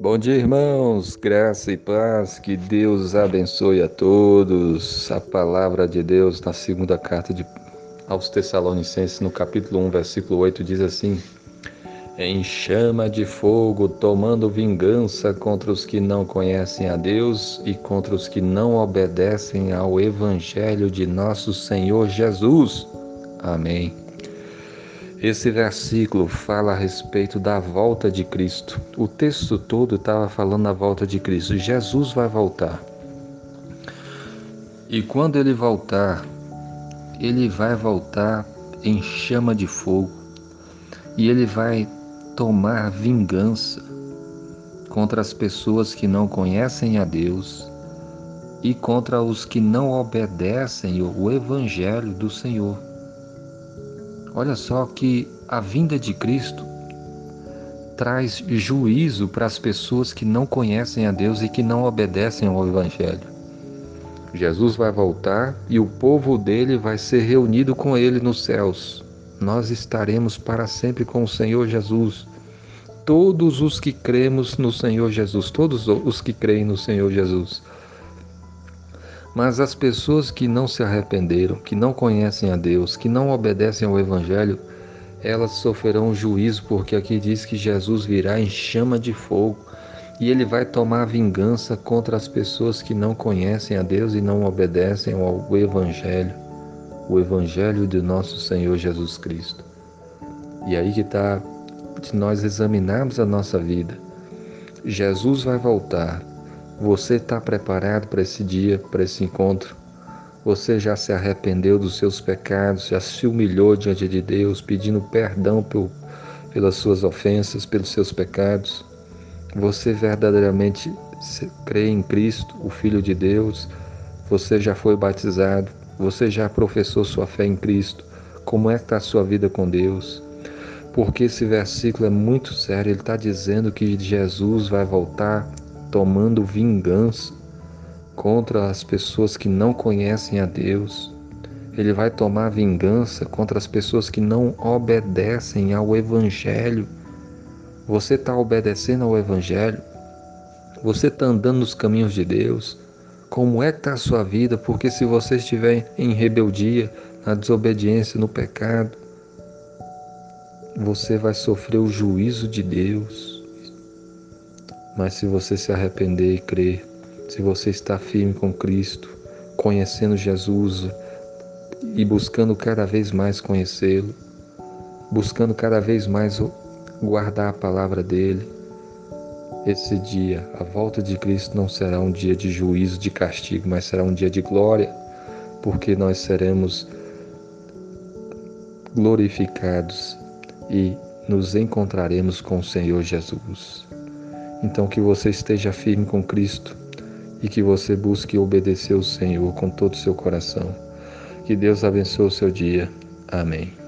Bom dia, irmãos, graça e paz, que Deus abençoe a todos. A palavra de Deus na segunda carta de, aos Tessalonicenses, no capítulo 1, versículo 8, diz assim: Em chama de fogo, tomando vingança contra os que não conhecem a Deus e contra os que não obedecem ao Evangelho de nosso Senhor Jesus. Amém. Esse versículo fala a respeito da volta de Cristo. O texto todo estava falando da volta de Cristo. Jesus vai voltar. E quando ele voltar, ele vai voltar em chama de fogo. E ele vai tomar vingança contra as pessoas que não conhecem a Deus e contra os que não obedecem o evangelho do Senhor. Olha só que a vinda de Cristo traz juízo para as pessoas que não conhecem a Deus e que não obedecem ao Evangelho. Jesus vai voltar e o povo dele vai ser reunido com ele nos céus. Nós estaremos para sempre com o Senhor Jesus. Todos os que cremos no Senhor Jesus, todos os que creem no Senhor Jesus. Mas as pessoas que não se arrependeram, que não conhecem a Deus, que não obedecem ao Evangelho, elas sofrerão juízo, porque aqui diz que Jesus virá em chama de fogo e ele vai tomar vingança contra as pessoas que não conhecem a Deus e não obedecem ao Evangelho, o Evangelho de nosso Senhor Jesus Cristo. E aí que está de nós examinarmos a nossa vida. Jesus vai voltar você está preparado para esse dia, para esse encontro? Você já se arrependeu dos seus pecados, já se humilhou diante de Deus, pedindo perdão pelas suas ofensas, pelos seus pecados? Você verdadeiramente crê em Cristo, o Filho de Deus? Você já foi batizado? Você já professou sua fé em Cristo? Como é que está a sua vida com Deus? Porque esse versículo é muito sério, ele está dizendo que Jesus vai voltar tomando vingança contra as pessoas que não conhecem a Deus. Ele vai tomar vingança contra as pessoas que não obedecem ao Evangelho. Você está obedecendo ao Evangelho? Você está andando nos caminhos de Deus? Como é que está a sua vida? Porque se você estiver em rebeldia, na desobediência, no pecado, você vai sofrer o juízo de Deus. Mas se você se arrepender e crer, se você está firme com Cristo, conhecendo Jesus e buscando cada vez mais conhecê-lo, buscando cada vez mais guardar a palavra dele, esse dia, a volta de Cristo não será um dia de juízo, de castigo, mas será um dia de glória, porque nós seremos glorificados e nos encontraremos com o Senhor Jesus. Então que você esteja firme com Cristo e que você busque obedecer o Senhor com todo o seu coração. Que Deus abençoe o seu dia. Amém.